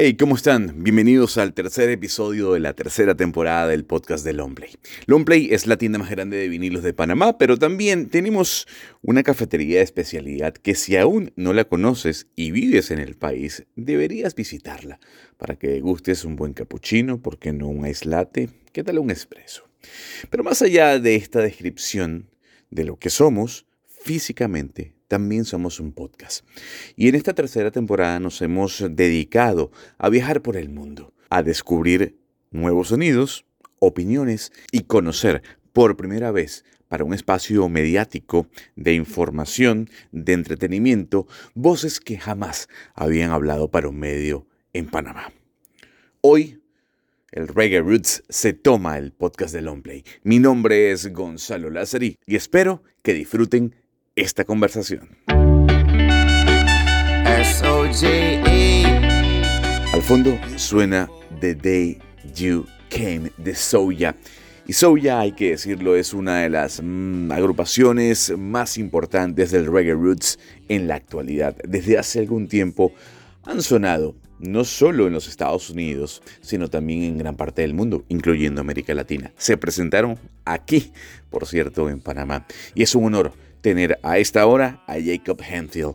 Hey, ¿cómo están? Bienvenidos al tercer episodio de la tercera temporada del podcast de Longplay. Longplay es la tienda más grande de vinilos de Panamá, pero también tenemos una cafetería de especialidad que si aún no la conoces y vives en el país, deberías visitarla para que gustes un buen cappuccino, ¿por qué no un ice latte? ¿Qué tal un espresso? Pero más allá de esta descripción de lo que somos, físicamente también somos un podcast. Y en esta tercera temporada nos hemos dedicado a viajar por el mundo, a descubrir nuevos sonidos, opiniones y conocer por primera vez para un espacio mediático de información, de entretenimiento, voces que jamás habían hablado para un medio en Panamá. Hoy, el Reggae Roots se toma el podcast de Longplay. Mi nombre es Gonzalo Lázari y espero que disfruten esta conversación. Al fondo suena The Day You Came de Soya. Y Soya, hay que decirlo, es una de las mm, agrupaciones más importantes del reggae roots en la actualidad. Desde hace algún tiempo han sonado no solo en los Estados Unidos, sino también en gran parte del mundo, incluyendo América Latina. Se presentaron aquí, por cierto, en Panamá. Y es un honor tener a esta hora a Jacob Henfield.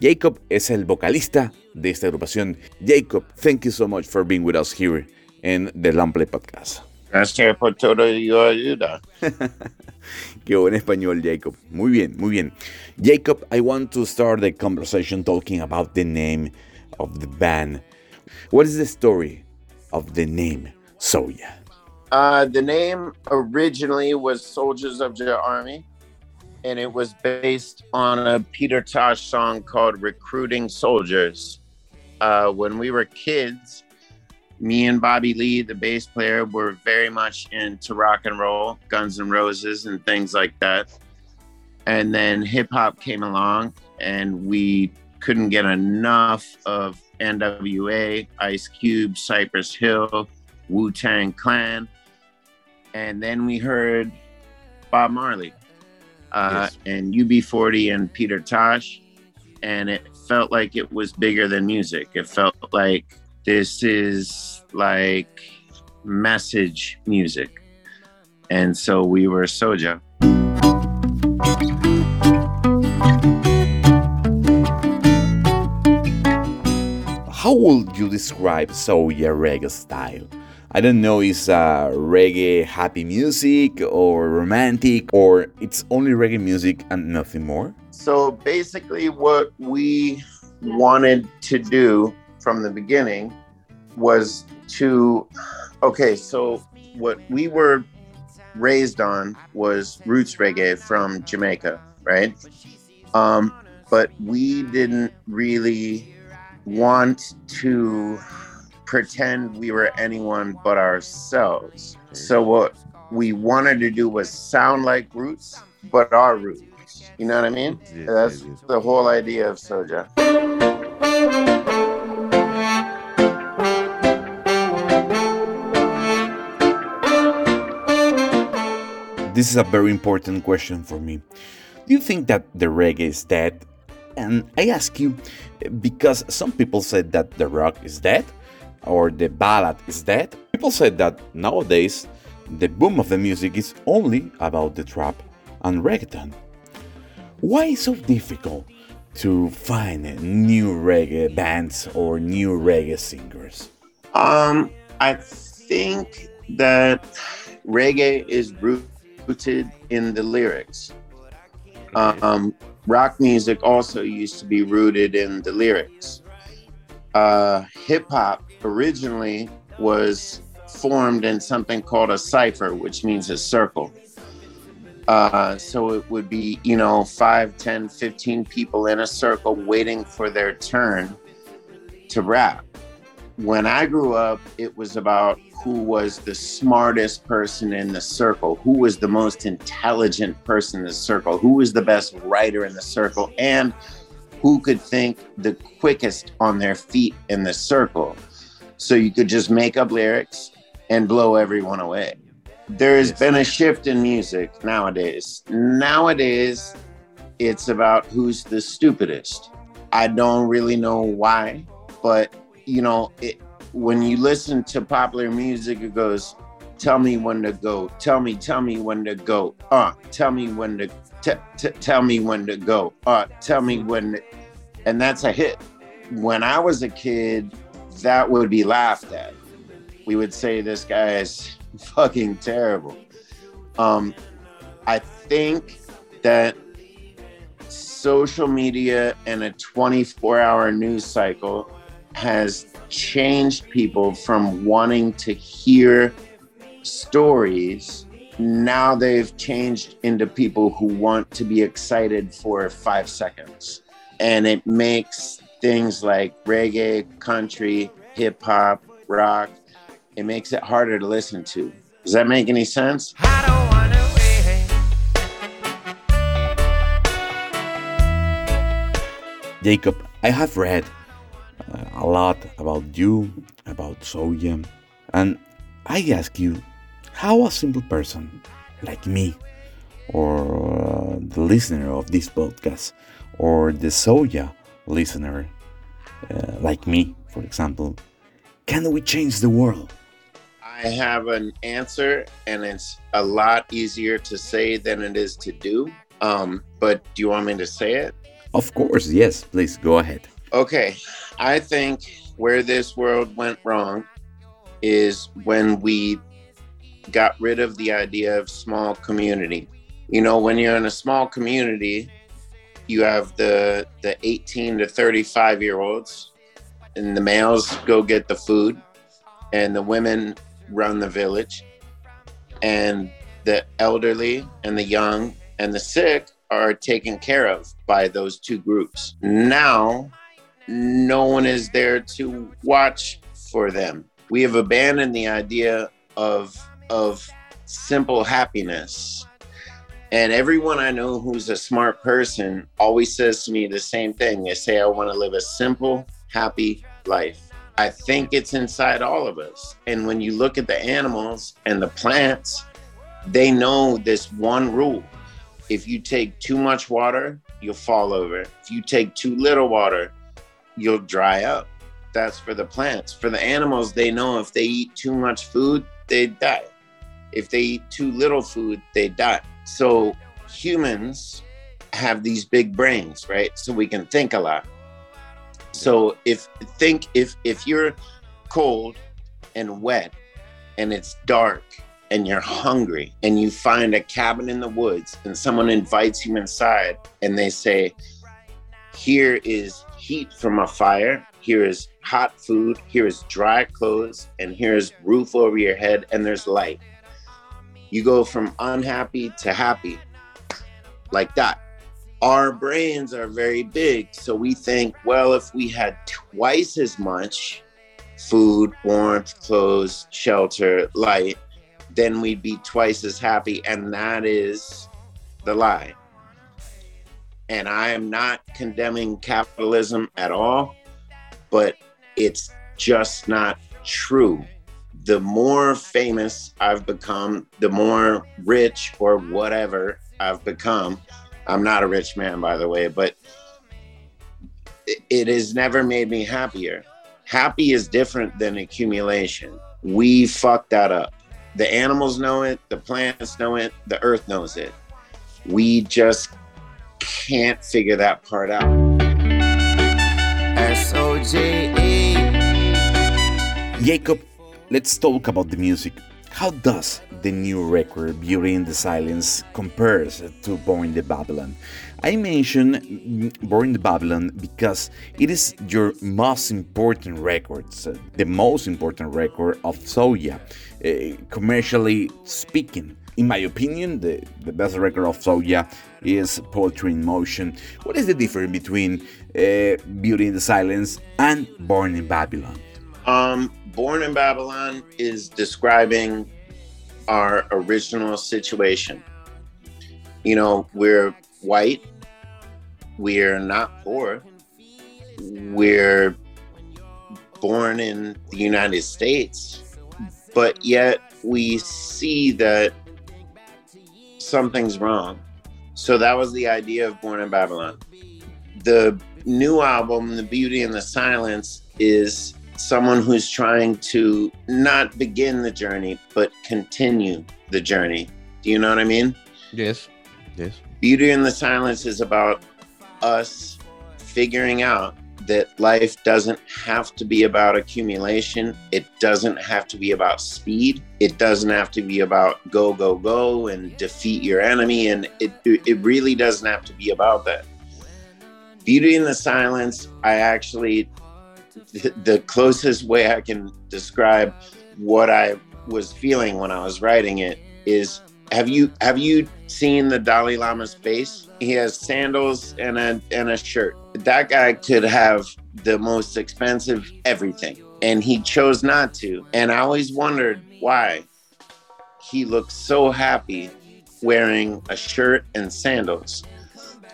Jacob es el vocalista de esta agrupación. Jacob, thank you so much for being with us here in the Lamplay Podcast. Gracias por toda tu ayuda. Qué buen español, Jacob. Muy bien, muy bien. Jacob, I want to start the conversation talking about the name of the band. What is the story of the name Soja? Uh, the name originally was Soldiers of the Army. and it was based on a Peter Tosh song called Recruiting Soldiers. Uh, when we were kids, me and Bobby Lee, the bass player, were very much into rock and roll, Guns N' Roses, and things like that. And then hip hop came along, and we couldn't get enough of NWA, Ice Cube, Cypress Hill, Wu Tang Clan. And then we heard Bob Marley uh, yes. and UB40 and Peter Tosh. And it felt like it was bigger than music. It felt like this is like message music. And so we were Soja. How would you describe Soja reggae style? I don't know, is uh, reggae happy music or romantic or it's only reggae music and nothing more? So basically, what we wanted to do from the beginning was to, okay, so what we were raised on was roots reggae from Jamaica, right? Um, but we didn't really want to pretend we were anyone but ourselves. So what we wanted to do was sound like Roots, but our Roots. You know what I mean? Yeah, That's yeah, yeah. the whole idea of Soja. This is a very important question for me. Do you think that the reggae is dead? And I ask you because some people said that the rock is dead, or the ballad is dead. People said that nowadays the boom of the music is only about the trap and reggaeton. Why is so difficult to find new reggae bands or new reggae singers? Um, I think that reggae is rooted in the lyrics. Um, rock music also used to be rooted in the lyrics. Uh, Hip hop originally was formed in something called a cipher, which means a circle. Uh, so it would be, you know, 5, 10, 15 people in a circle waiting for their turn to rap. When I grew up, it was about who was the smartest person in the circle, who was the most intelligent person in the circle, who was the best writer in the circle, and who could think the quickest on their feet in the circle so you could just make up lyrics and blow everyone away. There has been a shift in music nowadays. Nowadays, it's about who's the stupidest. I don't really know why, but you know, it, when you listen to popular music, it goes, "Tell me when to go. Tell me, tell me when to go. Uh, tell me when to t- t- tell me when to go. Uh, tell me when." To, and that's a hit. When I was a kid, that would be laughed at. We would say this guy is fucking terrible. Um, I think that social media and a 24 hour news cycle has changed people from wanting to hear stories. Now they've changed into people who want to be excited for five seconds. And it makes things like reggae, country, hip hop, rock, it makes it harder to listen to. Does that make any sense? Jacob, I have read uh, a lot about you, about Soja, and I ask you how a simple person like me, or uh, the listener of this podcast, or the Soja listener uh, like me, for example, can we change the world? I have an answer, and it's a lot easier to say than it is to do. Um, but do you want me to say it? Of course, yes. Please go ahead. Okay. I think where this world went wrong is when we got rid of the idea of small community. You know, when you're in a small community, you have the the 18 to 35 year olds and the males go get the food and the women run the village and the elderly and the young and the sick are taken care of by those two groups. Now, no one is there to watch for them. We have abandoned the idea of of simple happiness. And everyone I know who's a smart person always says to me the same thing. They say, I want to live a simple, happy life. I think it's inside all of us. And when you look at the animals and the plants, they know this one rule if you take too much water, you'll fall over. If you take too little water, you'll dry up. That's for the plants. For the animals, they know if they eat too much food, they die. If they eat too little food, they die. So humans have these big brains, right? So we can think a lot. So if think if if you're cold and wet and it's dark and you're hungry and you find a cabin in the woods and someone invites you inside and they say, Here is heat from a fire, here is hot food, here is dry clothes, and here's roof over your head, and there's light. You go from unhappy to happy like that. Our brains are very big, so we think, well, if we had twice as much food, warmth, clothes, shelter, light, then we'd be twice as happy. And that is the lie. And I am not condemning capitalism at all, but it's just not true. The more famous I've become, the more rich or whatever I've become. I'm not a rich man, by the way, but it has never made me happier. Happy is different than accumulation. We fucked that up. The animals know it, the plants know it, the earth knows it. We just can't figure that part out. S-O-J-A. Jacob, let's talk about the music. How does the new record Beauty in the Silence compares to Born in the Babylon? I mention Born in the Babylon because it is your most important record, the most important record of Soja, uh, commercially speaking. In my opinion, the, the best record of Soja is Poetry in Motion. What is the difference between uh, Beauty in the Silence and Born in Babylon? Um, Born in Babylon is describing our original situation. You know, we're white, we're not poor, we're born in the United States, but yet we see that something's wrong. So that was the idea of Born in Babylon. The new album, The Beauty and the Silence, is someone who's trying to not begin the journey, but continue the journey. Do you know what I mean? Yes. Yes. Beauty in the Silence is about us figuring out that life doesn't have to be about accumulation. It doesn't have to be about speed. It doesn't have to be about go, go, go and defeat your enemy. And it, it really doesn't have to be about that. Beauty in the Silence, I actually, the closest way I can describe what I was feeling when I was writing it is have you have you seen the Dalai Lama's face? He has sandals and a and a shirt. That guy could have the most expensive everything, and he chose not to. And I always wondered why he looked so happy wearing a shirt and sandals.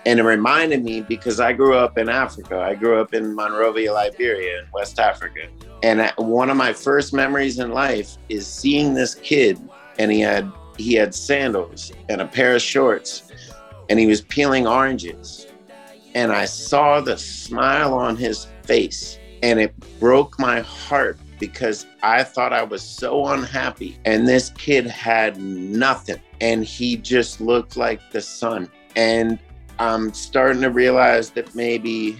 And it reminded me because I grew up in Africa. I grew up in Monrovia, Liberia, in West Africa. And one of my first memories in life is seeing this kid, and he had he had sandals and a pair of shorts and he was peeling oranges. And I saw the smile on his face and it broke my heart because I thought I was so unhappy. And this kid had nothing and he just looked like the sun. And I'm starting to realize that maybe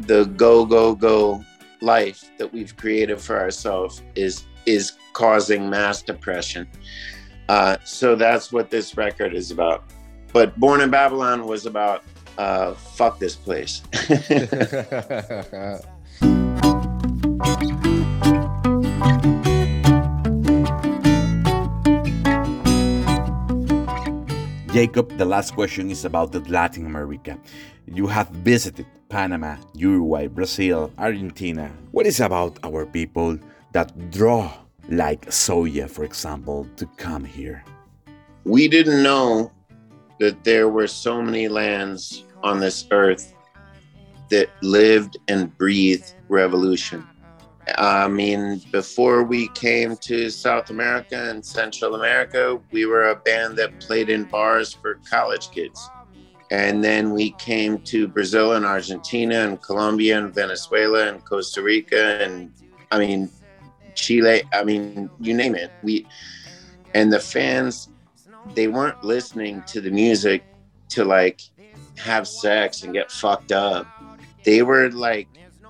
the go, go, go life that we've created for ourselves is is causing mass depression. Uh, so that's what this record is about. But Born in Babylon was about uh, fuck this place. Jacob, the last question is about Latin America. You have visited Panama, Uruguay, Brazil, Argentina. What is about our people that draw like Soja, for example, to come here? We didn't know that there were so many lands on this earth that lived and breathed revolution. I mean, before we came to South America and Central America, we were a band that played in bars for college kids. And then we came to Brazil and Argentina and Colombia and Venezuela and Costa Rica. And I mean, Chile. I mean, you name it. We and the fans, they weren't listening to the music to like have sex and get fucked up. They were like,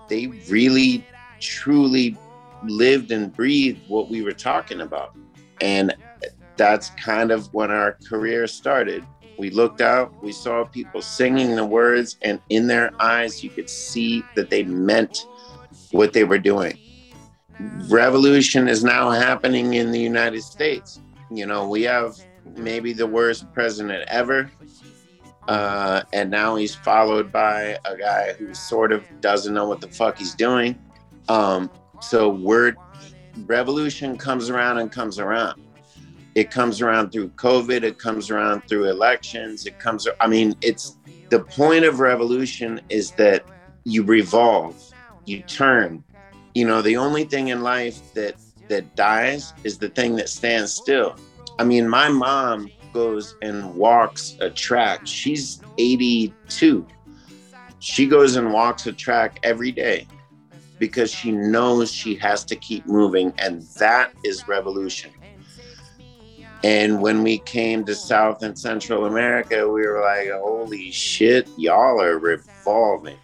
they really, truly lived and breathed what we were talking about. And that's kind of when our career started. We looked out, we saw people singing the words, and in their eyes, you could see that they meant what they were doing revolution is now happening in the United States. You know, we have maybe the worst president ever. Uh, and now he's followed by a guy who sort of doesn't know what the fuck he's doing. Um, so word revolution comes around and comes around. It comes around through COVID. It comes around through elections. It comes. I mean, it's the point of revolution is that you revolve, you turn, you know the only thing in life that that dies is the thing that stands still i mean my mom goes and walks a track. She's 82 she goes and walks a track every day because she knows she has to keep moving and that is revolution. And when we came to South and Central America, we were like, holy shit, y'all are revolving.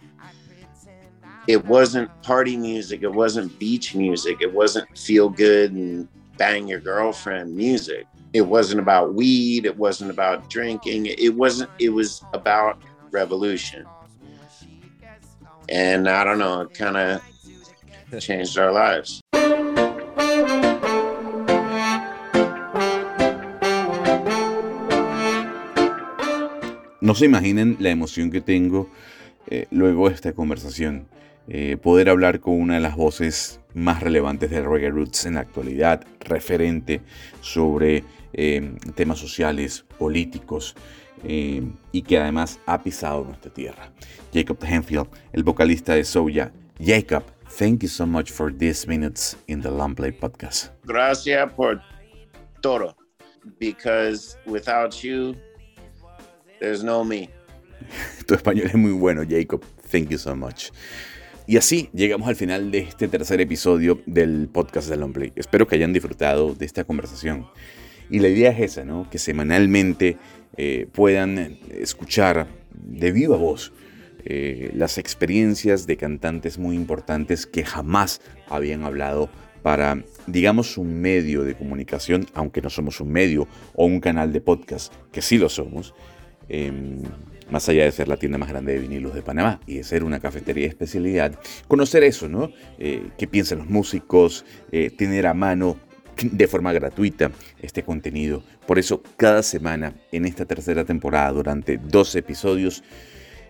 It wasn't party music. It wasn't beach music. It wasn't feel good and bang your girlfriend music it wasn't about weed it wasn't about drinking it wasn't it was about revolution and i don't know it kind of changed our lives No se imaginen la emoción que tengo eh, luego de esta conversación. Eh, poder hablar con una de las voces más relevantes de Reggae Roots en la actualidad, referente sobre eh, temas sociales, políticos, eh, y que además ha pisado nuestra tierra. Jacob Henfield, el vocalista de Soya. Jacob, thank you so much for these minutes in the Play podcast. Gracias por todo, because without you, there's no me. tu español es muy bueno, Jacob. Thank you so much. Y así llegamos al final de este tercer episodio del podcast de Longplay. Espero que hayan disfrutado de esta conversación. Y la idea es esa, ¿no? Que semanalmente eh, puedan escuchar de viva voz eh, las experiencias de cantantes muy importantes que jamás habían hablado para, digamos, un medio de comunicación, aunque no somos un medio o un canal de podcast, que sí lo somos, em, más allá de ser la tienda más grande de vinilos de Panamá y de ser una cafetería de especialidad, conocer eso, ¿no? Eh, ¿Qué piensan los músicos? Eh, tener a mano de forma gratuita este contenido. Por eso, cada semana en esta tercera temporada, durante dos episodios,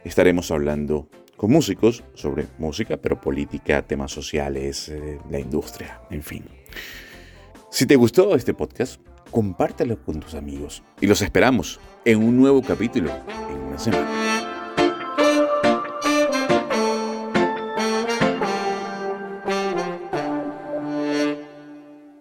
estaremos hablando con músicos sobre música, pero política, temas sociales, eh, la industria, en fin. Si te gustó este podcast, compártelo con tus amigos y los esperamos en un nuevo capítulo en una semana.